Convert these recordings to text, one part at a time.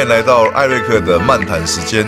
欢迎来到艾瑞克的漫谈时间。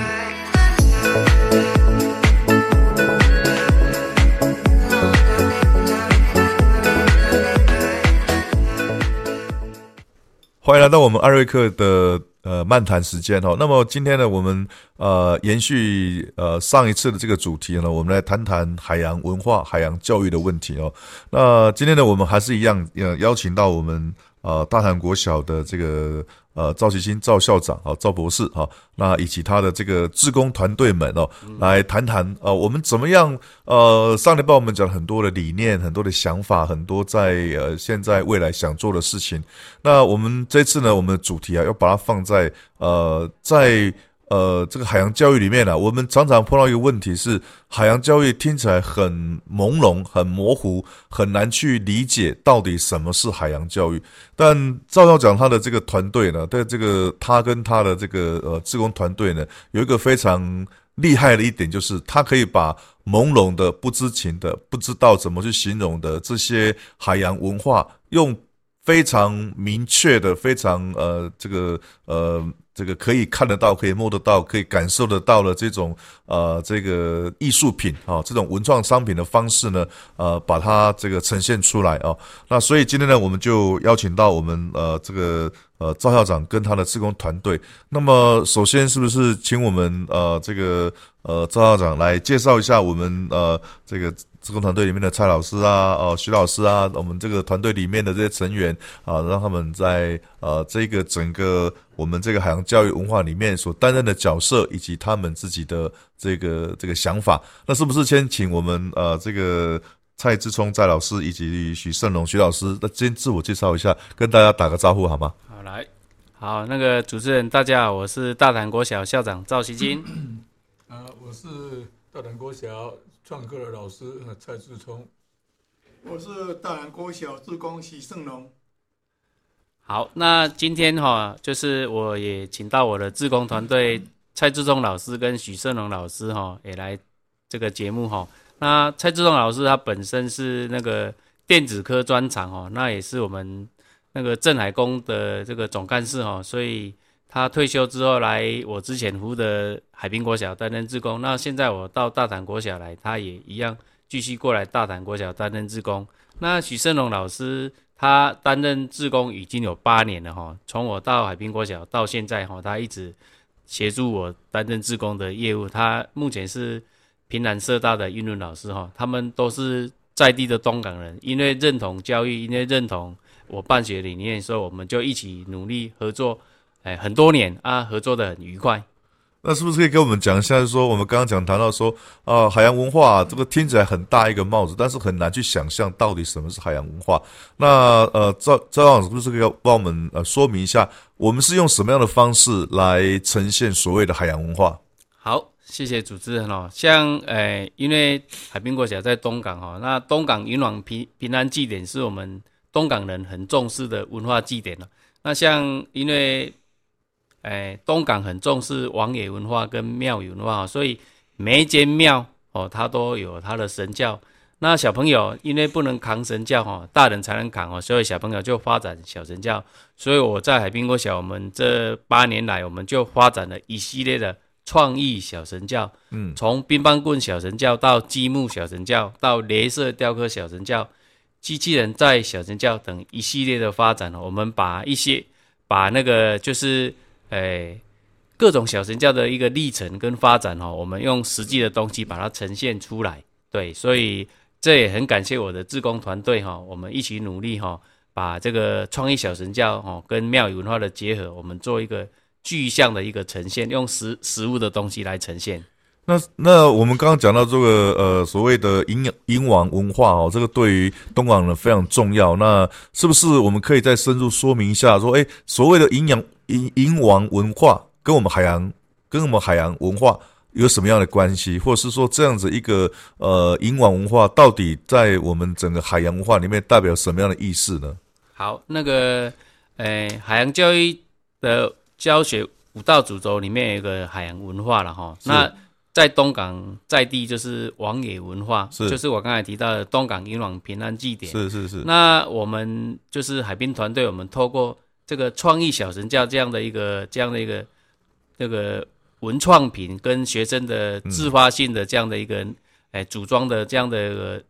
欢迎来到我们艾瑞克的呃漫谈时间哦。那么今天呢，我们呃延续呃上一次的这个主题呢，我们来谈谈海洋文化、海洋教育的问题哦。那今天呢，我们还是一样呃邀请到我们呃大潭国小的这个。呃，赵其新赵校长啊，赵博士啊，那以及他的这个志工团队们哦，来谈谈呃，我们怎么样呃，上礼拜我们讲很多的理念，很多的想法，很多在呃现在未来想做的事情。那我们这次呢，我们的主题啊，要把它放在呃在。呃，这个海洋教育里面呢，我们常常碰到一个问题是，海洋教育听起来很朦胧、很模糊，很难去理解到底什么是海洋教育。但赵校长他的这个团队呢，对这个他跟他的这个呃志工团队呢，有一个非常厉害的一点，就是他可以把朦胧的、不知情的、不知道怎么去形容的这些海洋文化，用非常明确的、非常呃这个呃。这个可以看得到、可以摸得到、可以感受得到的这种呃，这个艺术品啊，这种文创商品的方式呢，呃，把它这个呈现出来啊。那所以今天呢，我们就邀请到我们呃这个呃赵校长跟他的施工团队。那么首先是不是请我们呃这个呃赵校长来介绍一下我们呃这个。职工团队里面的蔡老师啊，哦，徐老师啊，我们这个团队里面的这些成员啊，让他们在呃这个整个我们这个海洋教育文化里面所担任的角色，以及他们自己的这个这个想法，那是不是先请我们呃这个蔡志聪蔡老师以及许胜龙徐老师，那先自我介绍一下，跟大家打个招呼好吗？好，来，好，那个主持人大家好，我是大潭国小校长赵希金，呃，我是大潭国小。创课的老师蔡志聪，我是大南国小志工许胜龙。好，那今天哈，就是我也请到我的志工团队蔡志忠老师跟许胜龙老师哈，也来这个节目哈。那蔡志忠老师他本身是那个电子科专长哦，那也是我们那个镇海工的这个总干事哈，所以。他退休之后来我之前服务的海滨国小担任志工，那现在我到大潭国小来，他也一样继续过来大潭国小担任志工。那许胜龙老师他担任志工已经有八年了哈，从我到海滨国小到现在哈，他一直协助我担任志工的业务。他目前是平南社大的英文老师哈，他们都是在地的东港人，因为认同教育，因为认同我办学理念，所以我们就一起努力合作。哎，很多年啊，合作的很愉快。那是不是可以跟我们讲一下？就是说，我们刚刚讲谈到说，啊，海洋文化这个听起来很大一个帽子，但是很难去想象到底什么是海洋文化。那呃，赵赵老师是不是可以帮我们呃说明一下，我们是用什么样的方式来呈现所谓的海洋文化？好，谢谢主持人哦。像呃，因为海滨国家在东港哈，那东港云往平平安祭典是我们东港人很重视的文化祭典了。那像因为哎，东港很重视王爷文化跟庙宇文化，所以每一间庙哦，它都有它的神教。那小朋友因为不能扛神教哈，大人才能扛哦，所以小朋友就发展小神教。所以我在海滨国小，我们这八年来，我们就发展了一系列的创意小神教。嗯，从乒乓棍小神教到积木小神教，到镭射雕刻小神教，机器人在小神教等一系列的发展我们把一些把那个就是。哎，各种小神教的一个历程跟发展哈，我们用实际的东西把它呈现出来。对，所以这也很感谢我的志工团队哈，我们一起努力哈，把这个创意小神教哈跟庙宇文化的结合，我们做一个具象的一个呈现，用实实物的东西来呈现。那那我们刚刚讲到这个呃所谓的营养营王文化哦，这个对于东莞人非常重要。那是不是我们可以再深入说明一下？说哎，所谓的营养。银银王文化跟我们海洋跟我们海洋文化有什么样的关系，或者是说这样子一个呃营王文化到底在我们整个海洋文化里面代表什么样的意思呢？好，那个呃海洋教育的教学五大主轴里面有一个海洋文化了哈。那在东港在地就是王野文化，是。就是我刚才提到的东港银网平安祭典，是是是。那我们就是海滨团队，我们透过这个创意小神教这样的一个这样的一个这个文创品跟学生的自发性的这样的一个哎组装的这样的一个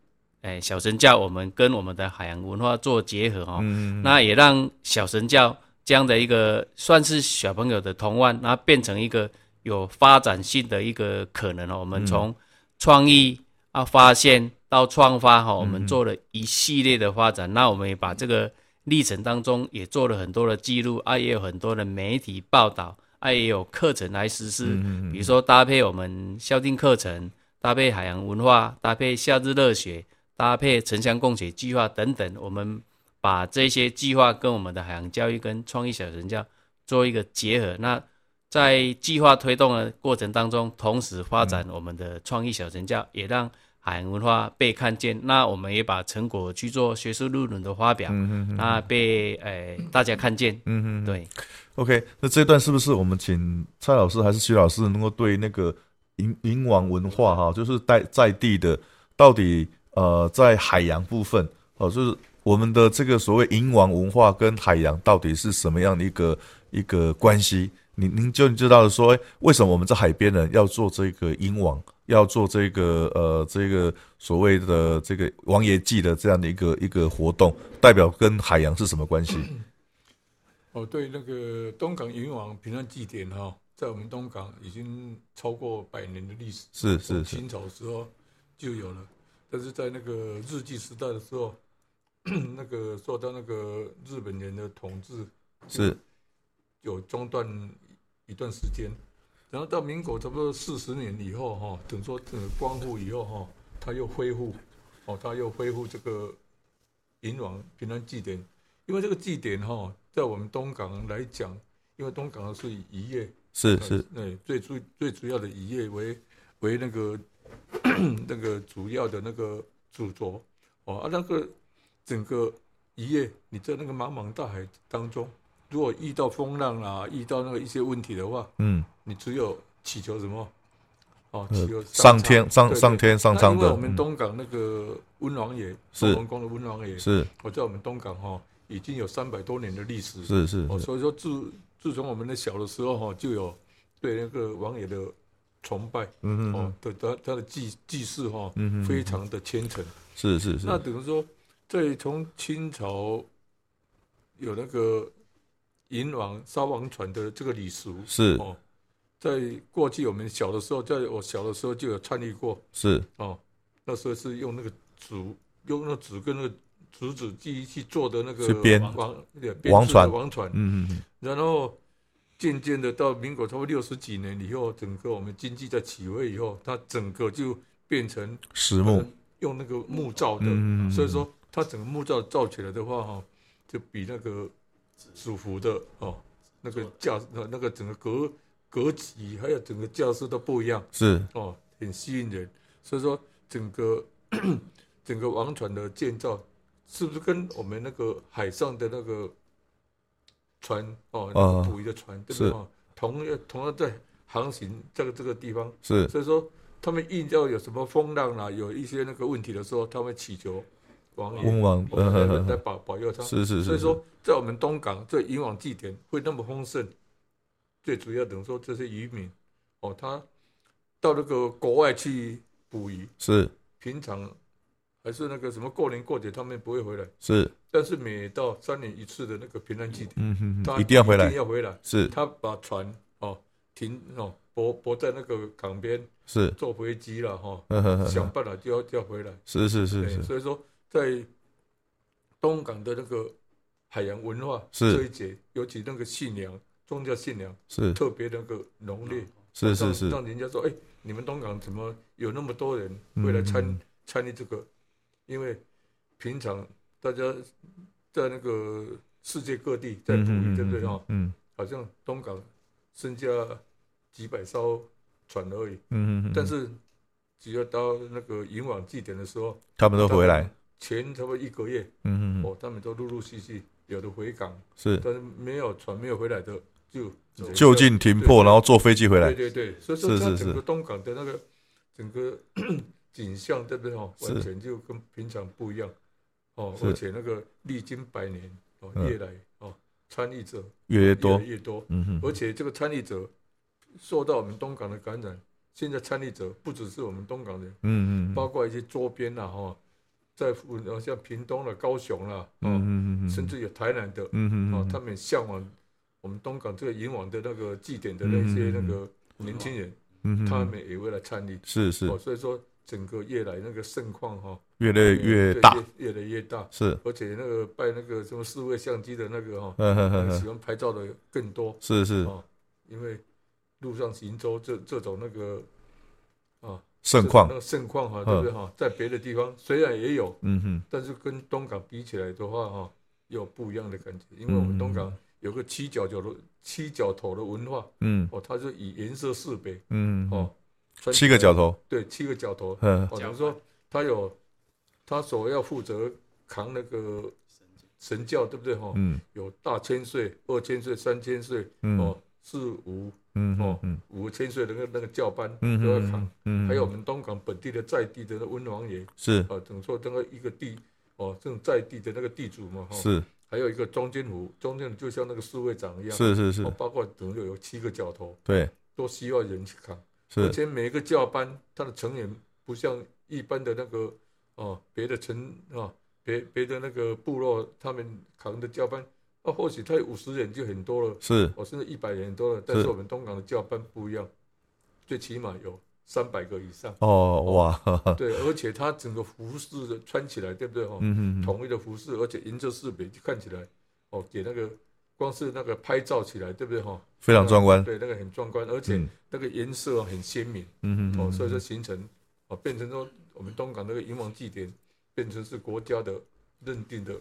哎小神教，我们跟我们的海洋文化做结合哦，那也让小神教这样的一个算是小朋友的童玩，那变成一个有发展性的一个可能哦。我们从创意啊发现到创发哈，我们做了一系列的发展，那我们也把这个。历程当中也做了很多的记录啊，也有很多的媒体报道啊，也有课程来实施。比如说搭配我们校定课程，搭配海洋文化，搭配夏日热血，搭配城乡共学计划等等，我们把这些计划跟我们的海洋教育跟创意小神教做一个结合。那在计划推动的过程当中，同时发展我们的创意小神教，也让。海洋文化被看见，那我们也把成果去做学术论文的发表，嗯那被诶大家看见。嗯嗯，对。OK，那这段是不是我们请蔡老师还是徐老师能够对那个银银王文化哈，就是在在地的到底呃在海洋部分哦，就是我们的这个所谓银王文化跟海洋到底是什么样的一个一个关系？您您就知道说，为什么我们在海边呢要做这个鹰王？要做这个呃，这个所谓的这个王爷祭的这样的一个一个活动，代表跟海洋是什么关系？哦，对，那个东港渔王平安祭典哈，在我们东港已经超过百年的历史，是是清朝时候就有了，但是在那个日记时代的时候，那个受到那个日本人的统治，是有中断一段时间。然后到民国差不多四十年以后，哈，等说呃光复以后，哈，他又恢复，哦，他又恢复这个银王平安祭典，因为这个祭典，哈，在我们东港来讲，因为东港是以渔业是是，对，最主最主要的渔业为为那个 那个主要的那个主轴，哦，啊，那个整个渔业，你在那个茫茫大海当中。如果遇到风浪啊，遇到那个一些问题的话，嗯，你只有祈求什么？哦，祈求上天上上天上苍的。我们东港那个温王爷，是文公的温王爷，是。我在我们东港哈，已经有三百多年的历史，是是。哦，所以说自自从我们的小的时候哈，就有对那个王爷的崇拜，嗯嗯，哦，对他他的祭祭祀哈，嗯非常的虔诚，是是是。那等于说，在从清朝有那个。银王烧王船的这个礼俗是。哦，在过去我们小的时候，在我小的时候就有参与过。是。哦，那时候是用那个竹，用那纸跟那个竹子机去做的那个王王船。王船，嗯嗯，然后渐渐的到民国差不多六十几年以后，整个我们经济在起飞以后，它整个就变成实木，用那个木造的，所以说它整个木造造起来的话哈，就比那个。主服的哦，那个架那那个整个格格局，还有整个架势都不一样，是哦，很吸引人。所以说，整个 整个王船的建造，是不是跟我们那个海上的那个船哦，那个捕鱼的船，对不对？同样同样在航行这个这个地方，是。所以说，他们遇到有什么风浪啊，有一些那个问题的时候，他们祈求。王爷，王在保保佑他，是是是。所以说，在我们东港这以往祭典会那么丰盛，最主要等于说这些渔民，哦，他到那个国外去捕鱼，是平常还是那个什么过年过节他们不会回来，是。但是每到三年一次的那个平安祭典，嗯哼，他一定要回来，一定要回来。是，他把船哦停哦泊泊在那个港边，是坐飞机了哈，想办法就要就要回来。是是是是，所以说。在东港的那个海洋文化这一节，尤其那个信仰、宗教信仰是。特别那个浓烈，是是是，让人家说：“哎，你们东港怎么有那么多人会来参参与这个？因为平常大家在那个世界各地在捕鱼，对不对？哈，嗯，好像东港身家几百艘船而已，嗯嗯，但是只要到那个引网祭典的时候，他们都回来。”前差不多一个月，嗯嗯哦，他们都陆陆续续有的回港，是，但是没有船没有回来的，就就近停泊，然后坐飞机回来。对对对，所以说它整个东港的那个整个 景象，对不对？哦，完全就跟平常不一样，哦，而且那个历经百年，哦，越来哦参与者越多。越多，嗯哼，而且这个参与者受到我们东港的感染，现在参与者不只是我们东港人，嗯嗯包括一些周边啦哈，在附呃像屏东了、高雄啦，嗯，嗯嗯甚至有台南的，嗯哦，他们向往我们东港这个以往的那个祭典的那些那个年轻人，嗯他们也会来参与，是是。哦，所以说整个越来那个盛况哈，越来越大，越越来越大，是，而且那个拜那个什么四位相机的那个哈，嗯喜哼，欢拍照的更多是是。哦，因为路上行舟这这种那个啊盛况。那，个盛况哈，对不对哈？在别的地方虽然也有，嗯哼，但是跟东港比起来的话哈，有不一样的感觉，因为我们东港有个七角角的七角头的文化嗯。哦，它是以颜色识别嗯，哦，七个角头，对，七个角头嗯。哦，等于说他有他所要负责扛那个神教，对不对哈？嗯。有大千岁、二千岁、三千岁嗯。哦，四五嗯哦嗯。五千岁的那个那个教班嗯都要扛，嗯，还有我们东港本地的在地的那温王爷是。啊，等于说那个一个地哦，这种在地的那个地主嘛哈，是。还有一个中间湖，中间湖就像那个侍卫长一样，是是是。哦，，包括等于有七个角头，对，都需要人去扛。而且每一个教班，它的成员不像一般的那个哦，别的城啊，别别的那个部落他们扛的教班，啊，或许他有五十人就很多了，是哦，甚至一百人很多了。但是我们东港的教班不一样，最起码有三百个以上。哦哇，对，而且他整个服饰的穿起来，对不对？哈、嗯嗯，统一的服饰，而且颜色识别，就看起来哦，给那个光是那个拍照起来，对不对？哈、非常壮观，对，那个很壮观，而且嗯那个颜色很鲜明。嗯哼，哦，所以说形成哦，变成说我们东港那个银王祭典，变成是国家的认定的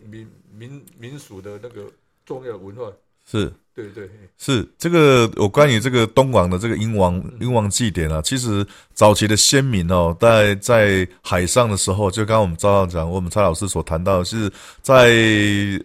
民民民俗的那个重要文化，是。对对。是这个我关于这个东莞的这个英王英王祭典啊，其实早期的先民哦，在在海上的时候，就刚刚我们赵校长、我们蔡老师所谈到的是在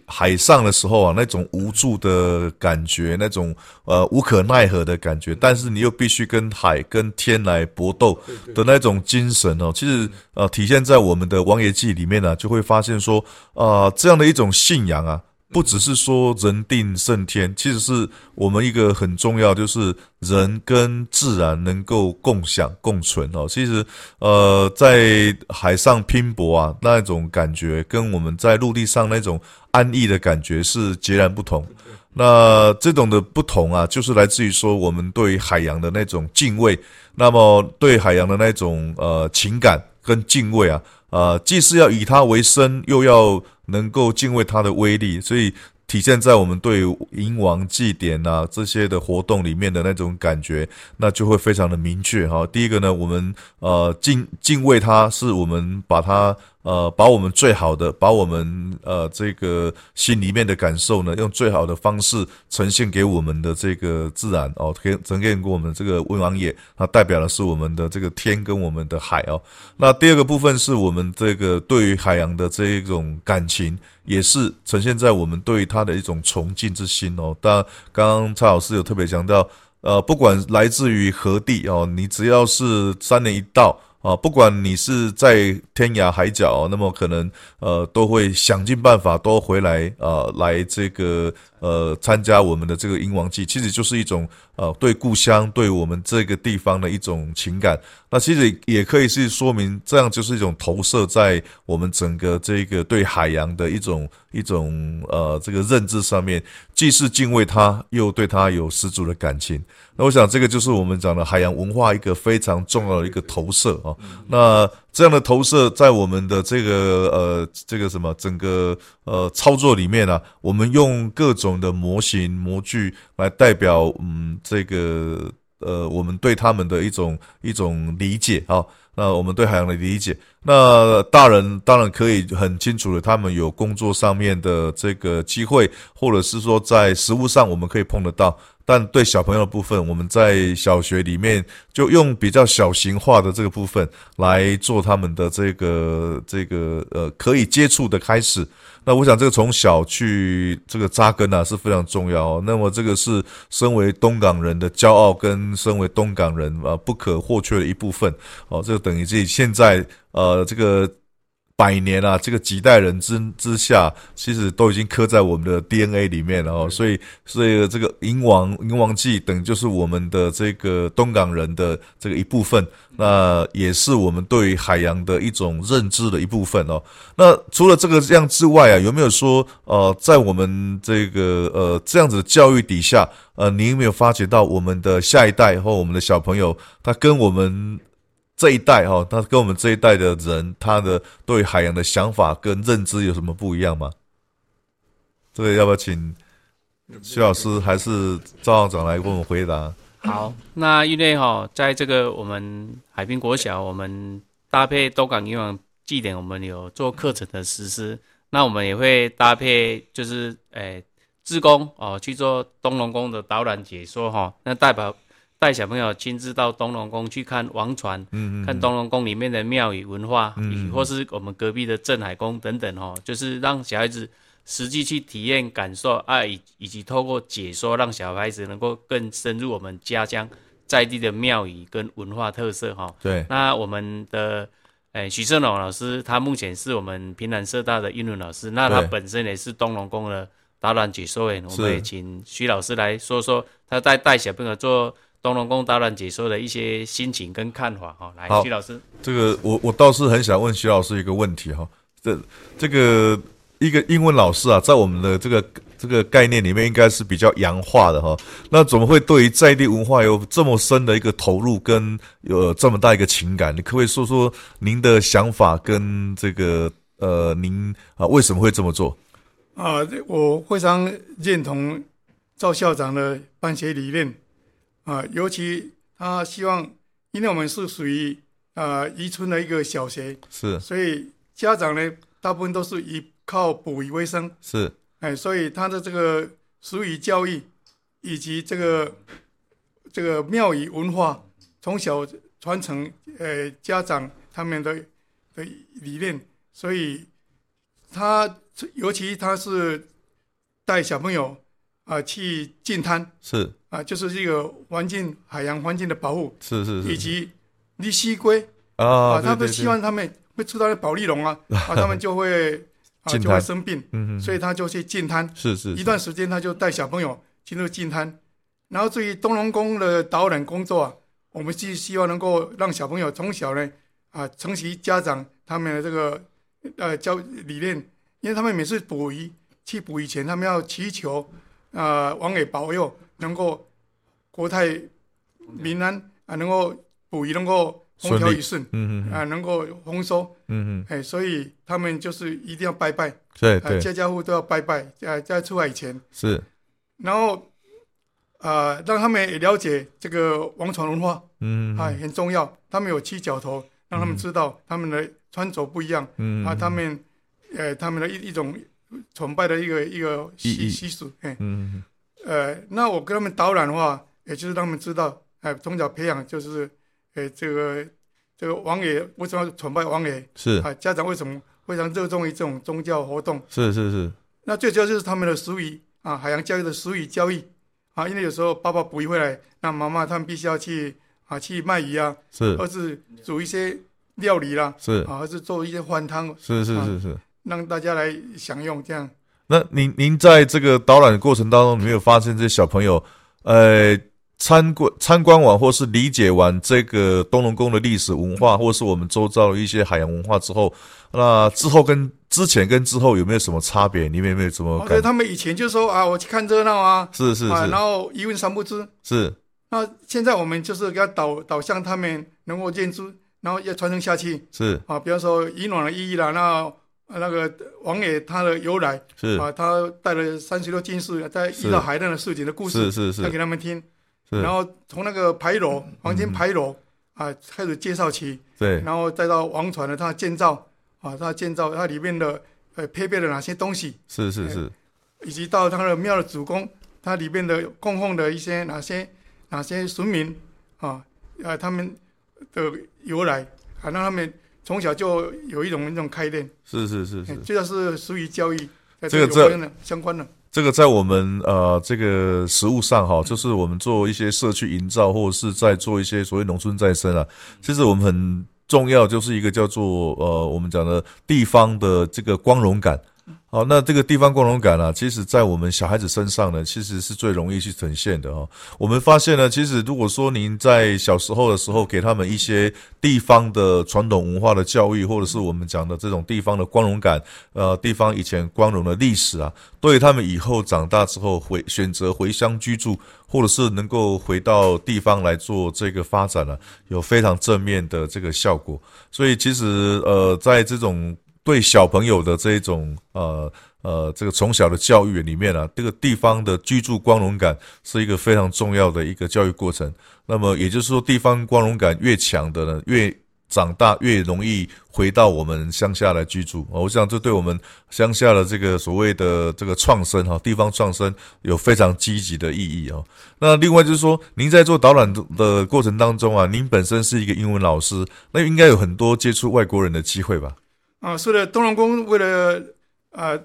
海上的时候啊，那种无助的感觉，那种呃无可奈何的感觉，但是你又必须跟海跟天来搏斗的那种精神哦，其实呃体现在我们的王爷记里面呢、就会发现说啊、这样的一种信仰啊，不只是说人定胜天，其实是我们一个很重要，就是人跟自然能够共享共存哦。其实呃，在海上拼搏啊，那种感觉跟我们在陆地上那种安逸的感觉是截然不同。那这种的不同啊，就是来自于说我们对海洋的那种敬畏，那么对海洋的那种呃情感跟敬畏啊，呃，既是要以他为生，又要能够敬畏他的威力，所以体现在我们对银王祭典啊这些的活动里面的那种感觉，那就会非常的明确哈。第一个呢，我们呃敬敬畏他，是我们把他呃把我们最好的，把我们呃这个心里面的感受呢，用最好的方式呈现给我们的这个自然哦，给呈现给我们这个温王爷，它代表的是我们的这个天跟我们的海哦。那第二个部分是我们这个对于海洋的这一种感情，也是呈现在我们对于它的一种崇敬之心哦。当，刚刚蔡老师有特别强调，呃，不管来自于何地哦，你只要是三年一到。啊，不管你是在天涯海角，那么可能呃都会想尽办法都回来呃来这个呃参加我们的这个英王祭，其实就是一种呃对故乡对我们这个地方的一种情感。那其实也可以是说明，这样就是一种投射在我们整个这个对海洋的一种一种呃这个认知上面，既是敬畏它，又对它有十足的感情。那我想这个就是我们讲的海洋文化一个非常重要的一个投射啊。那这样的投射在我们的这个呃这个什么整个呃操作里面呢、我们用各种的模型模具来代表嗯这个呃我们对他们的一种一种理解啊。那我们对海洋的理解，那大人当然可以很清楚的，他们有工作上面的这个机会，或者是说在实物上我们可以碰得到。但对小朋友的部分，我们在小学里面就用比较小型化的这个部分来做他们的这个这个呃可以接触的开始。那我想这个从小去这个扎根啊是非常重要、哦。那么这个是身为东港人的骄傲，跟身为东港人啊不可或缺的一部分哦。这个等于自己现在呃这个。百年啊，这个几代人之之下，其实都已经刻在我们的 DNA 里面了哦。所以，所以这个银王银王记等就是我们的这个东港人的这个一部分，那也是我们对海洋的一种认知的一部分哦。那除了这个这样之外啊，有没有说呃，在我们这个呃这样子的教育底下，呃，你有没有发觉到我们的下一代或我们的小朋友，他跟我们？这一代哈，他跟我们这一代的人，他的对海洋的想法跟认知有什么不一样吗？这个要不要请徐老师还是赵校长来给我们回答？好，那因为哈，在这个我们海滨国小，我们搭配东港渔网祭典，我们有做课程的实施，那我们也会搭配就是诶，志工哦去做东龙宫的导览解说哈，那代表。带小朋友亲自到东龙宫去看王船，看东龙宫里面的庙宇文化，或是我们隔壁的镇海宫等等哦，就是让小孩子实际去体验、感受啊，以以及透过解说，让小孩子能够更深入我们家乡在地的庙宇跟文化特色哈。对，那我们的诶许胜龙老师，他目前是我们平南社大的英文老师，那他本身也是东龙宫的导览解说员，我们也请徐老师来说说他在带小朋友做。东龙宫导览解说的一些心情跟看法哈，来徐老师，这个我我倒是很想问徐老师一个问题哈，这这个一个英文老师啊，在我们的这个这个概念里面，应该是比较洋化的哈，那怎么会对于在地文化有这么深的一个投入，跟有这么大一个情感？你可不可以说说您的想法跟这个呃，您啊为什么会这么做？啊，我非常认同赵校长的办学理念。啊，尤其他希望，因为我们是属于啊渔村的一个小学，是，所以家长呢大部分都是以靠捕鱼为生，是，哎，所以他的这个俗语教育以及这个这个庙宇文化从小传承，呃，家长他们的的理念，所以他尤其他是带小朋友啊去进滩，是。啊，就是这个环境、海洋环境的保护，是是是，以及利息龟啊，他们希望他们会出到保利龙啊，啊，他们就会啊就会生病，嗯嗯，所以他就去进滩，是是，一段时间他就带小朋友进入进滩，然后至于东龙宫的导览工作啊，我们是希望能够让小朋友从小呢啊承袭家长他们的这个呃教理念，因为他们每次捕鱼去捕鱼前，他们要祈求啊王爷保佑。能够国泰民安啊，能够捕鱼能够风调雨顺，嗯嗯啊，能够丰收，嗯嗯，哎，所以他们就是一定要拜拜，对对，家家户都要拜拜，在在出海以前。是，然后啊，让他们也了解这个王船文化，嗯啊，很重要，他们有七角头，让他们知道他们的穿着不一样，嗯啊，他们呃，他们的一一种崇拜的一个一个习习俗，哎，嗯。呃，那我跟他们导览的话，也就是让他们知道，哎，从小培养就是，哎，这个这个王爷为什么要崇拜王爷？是啊，家长为什么非常热衷于这种宗教活动？是是是。那最主要就是他们的俗语啊，海洋教育的俗语教育啊，因为有时候爸爸捕鱼回来，那妈妈他们必须要去啊去卖鱼啊，是，或是煮一些料理啦，是啊，或是做一些饭汤，是是是是，让大家来享用这样。那您您在这个导览的过程当中，有没有发现这些小朋友，呃，参观参观完或是理解完这个东龙宫的历史文化，或是我们周遭的一些海洋文化之后，那之后跟之前跟之后有没有什么差别？你们有没有什么？觉他们以前就说啊，我去看热闹啊，是是是，然后一问三不知，是。那现在我们就是给他导导向他们能够认知，然后要传承下去，是啊，比方说以暖的意义啦，那。那个王爷他的由来是。啊，他带了三十六进士在遇到海难的事情的故事，是是是，讲给他们听。然后从那个牌楼黄金牌楼啊开始介绍起，对，然后再到王船的它建造啊，它建造它里面的呃配备了哪些东西，是是是，以及到它的庙的主宫，它里面的供奉的一些哪些哪些神明啊啊他们的由来啊让他们。从小就有一种那种开店，是是是是，这个是属于教育，这个这相关的。这个在我们呃这个实物上哈，就是我们做一些社区营造，或者是在做一些所谓农村再生啊，其实我们很重要，就是一个叫做呃，我们讲的地方的这个光荣感。好，那这个地方光荣感啊，其实在我们小孩子身上呢，其实是最容易去呈现的哦。我们发现呢，其实如果说您在小时候的时候给他们一些地方的传统文化的教育，或者是我们讲的这种地方的光荣感，呃，地方以前光荣的历史啊，对他们以后长大之后回选择回乡居住，或者是能够回到地方来做这个发展呢，有非常正面的这个效果。所以其实呃，在这种对小朋友的这一种呃呃这个从小的教育里面啊，这个地方的居住光荣感是一个非常重要的一个教育过程。那么也就是说，地方光荣感越强的呢，越长大越容易回到我们乡下来居住。我想这对我们乡下的这个所谓的这个创生哈，地方创生有非常积极的意义啊。那另外就是说，您在做导览的过程当中啊，您本身是一个英文老师，那应该有很多接触外国人的机会吧？啊，是的，东龙宫为了啊，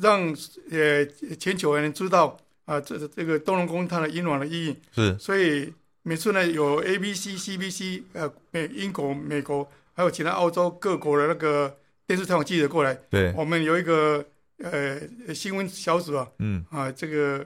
让呃全球人知道啊，这这个东龙宫它的英文的意义是，所以每次呢有 A B C C B C 呃美英国美国还有其他澳洲各国的那个电视采访记者过来，对，我们有一个呃新闻小组啊，嗯啊这个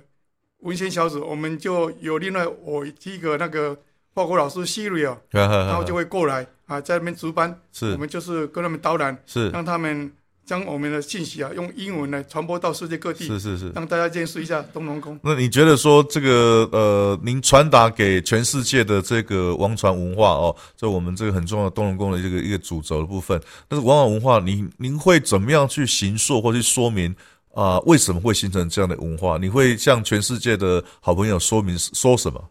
文献小组，我们就有另外我一个那个报国老师 Siri 啊，然后就会过来。啊，在那边值班，是我们就是跟他们导览，是让他们将我们的信息啊，用英文来传播到世界各地，是是是，让大家见识一下东龙宫。那你觉得说这个呃，您传达给全世界的这个王传文化哦，这我们这个很重要的东龙宫的这个一个主轴的部分，但是王传文化，您您会怎么样去形塑或去说明啊？为什么会形成这样的文化？你会向全世界的好朋友说明说什么？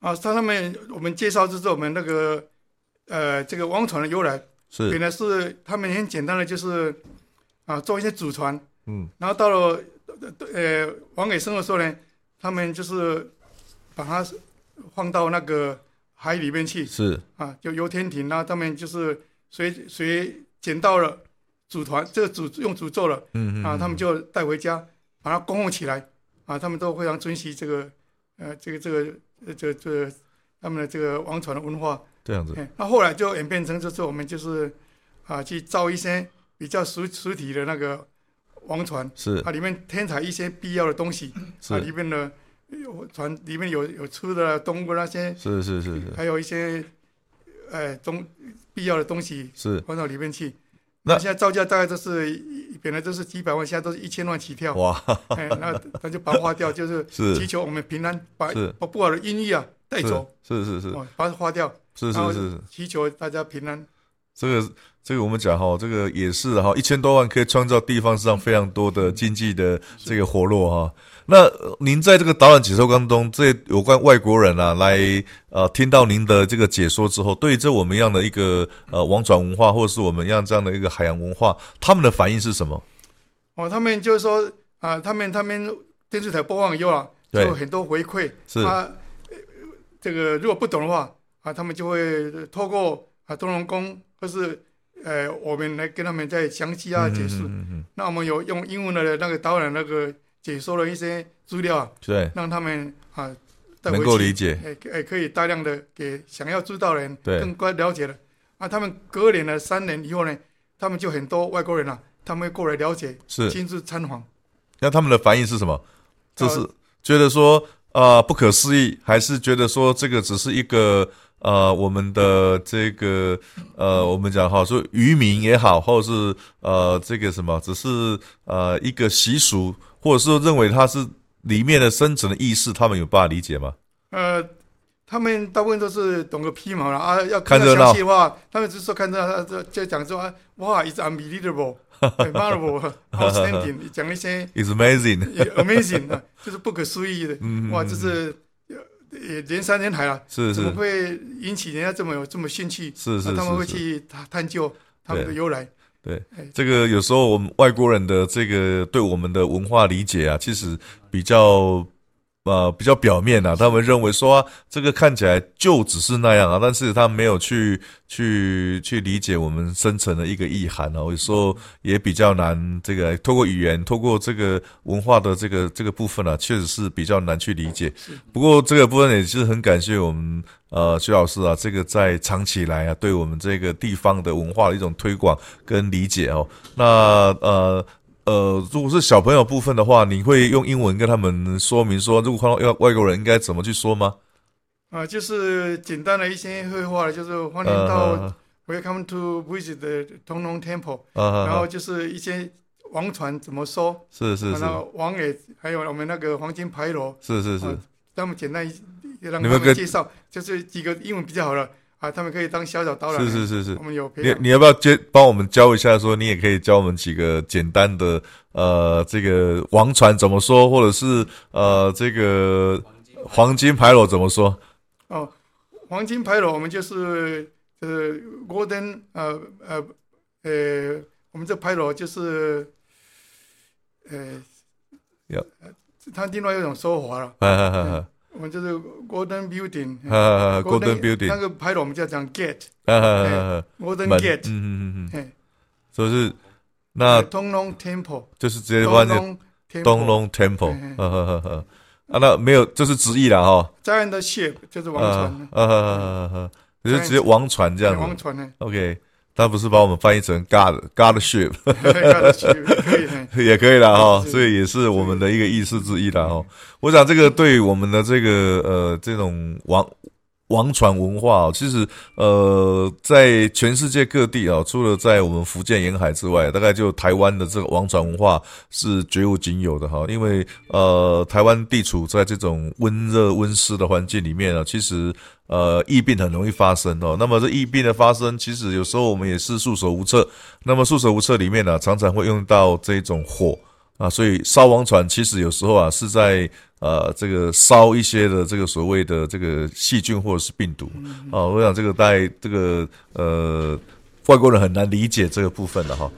啊，他们我们介绍就是我们那个。呃，这个王船的由来是。原来是他们很简单的，就是啊做一些祖传，嗯，然后到了呃王给生的时候呢，他们就是把它放到那个海里面去，是。啊，就游天庭，然后他们就是谁谁捡到了祖传这个祖用诅咒了，嗯嗯啊，他们就带回家把它供奉起来，啊，他们都非常珍惜这个呃这个这个这这他们的这个王传的文化。这样子，那后来就演变成就是我们就是啊，去造一些比较实实体的那个王船，是。啊，里面添彩一些必要的东西，啊，里面的有船里面有有吃的动物那些，是是是是，还有一些呃东必要的东西是。放到里面去。那现在造价大概都是本来都是几百万，现在都是一千万起跳。哇，哎，那那就把它花掉，就是是。祈求我们平安，把是。把不好的音译啊带走，是是是，哦，把它花掉。是是是，祈求大家平安。这个这个我们讲哈，这个也是哈，一千多万可以创造地方上非常多的经济的这个活络哈。那您在这个导览解说当中，这有关外国人啊来呃听到您的这个解说之后，对这我们一样的一个呃王传文化，或者是我们一样这样的一个海洋文化，他们的反应是什么？哦，他们就是说啊，他们他们电视台播放以后啊，就有很多回馈。是啊，这个如果不懂的话。啊，他们就会透过啊东龙宫，或是呃我们来跟他们再详细啊解释。那我们有用英文的那个导览那个解说了一些资料啊，对，让他们啊能够理解，哎哎可以大量的给想要知道的人更快了解了。啊，他们隔年了三年以后呢，他们就很多外国人啊，他们过来了解，是亲自参访。那他们的反应是什么？就是觉得说啊不可思议，还是觉得说这个只是一个。呃，我们的这个呃，我们讲哈，说渔民也好，或者是呃，这个什么，只是呃一个习俗，或者是认为它是里面的深层的意识，他们有办法理解吗？呃，他们大部分都是懂个皮毛了啊，要看热闹的话，他们只是说看到他，就就讲说啊，哇，is unbelievable，marvelous，outstanding，讲一些，is amazing，amazing 啊，就是不可思议的，哇，这是。也连山连海了，是是，怎么会引起人家这么有这么兴趣？是是，他们会去探探究他们的由来。对，这个有时候我们外国人的这个对我们的文化理解啊，其实比较呃比较表面啊，他们认为说、啊、这个看起来就只是那样啊，但是他没有去去去理解我们深层的一个意涵啊，有时候也比较难。这个透过语言，透过这个文化的这个这个部分啊，确实是比较难去理解。不过这个部分也是很感谢我们呃徐老师啊，这个在长期以来啊，对我们这个地方的文化的一种推广跟理解哦。那呃。呃，如果是小朋友部分的话，你会用英文跟他们说明说，如果看到要外国人应该怎么去说吗？啊，就是简单的一些绘画，就是欢迎呃到 Welcome to visit the 通龙 Temple，呃，然后就是一些王船怎么说，是是是。然后王爷还有我们那个黄金牌楼，是是是。啊，他们简单一让他你们介绍，就是几个英文比较好了啊，他们可以当小小导览，是是是是我。们有培你养。你要不要接帮我们教一下？说你也可以教我们几个简单的呃，这个王传怎么说，或者是呃，这个黄金牌楼怎么说？哦，黄金牌楼我们就是呃 Golden 呃呃呃，我们这牌楼就是呃，有呃它另外一种说法了。我们就是 Golden Building，哈哈哈，Golden 那 Building，个牌楼我们叫讲 Gate，Golden 哈哈哈哈，Gate，嗯嗯嗯嗯，嘿，所以是那东龙 Temple，就是直接翻译东龙 Temple，东龙 Temple，嗯哈哈哈哈。啊，那没有，就是直译了哈。Giant ship 就是王啊船，啊哈哈哈哈，就是直接王船这样子。王船呢，OK，他不是把我们翻译成 God God ship 也可以了哈，是所以也是我们的一个意思之一了哈。我想这个对我们的这个呃这种王王船文化、哦，其实呃在全世界各地啊、除了在我们福建沿海之外，大概就台湾的这个王船文化是绝无仅有的哈。因为呃台湾地处在这种温热温湿的环境里面啊，其实呃疫病很容易发生哦。那么这疫病的发生，其实有时候我们也是束手无策。那么束手无策里面呢、常常会用到这种火。啊，所以烧王船其实有时候啊是在呃这个烧一些的这个所谓的这个细菌或者是病毒啊，我想这个在这个呃外国人很难理解这个部分的哈。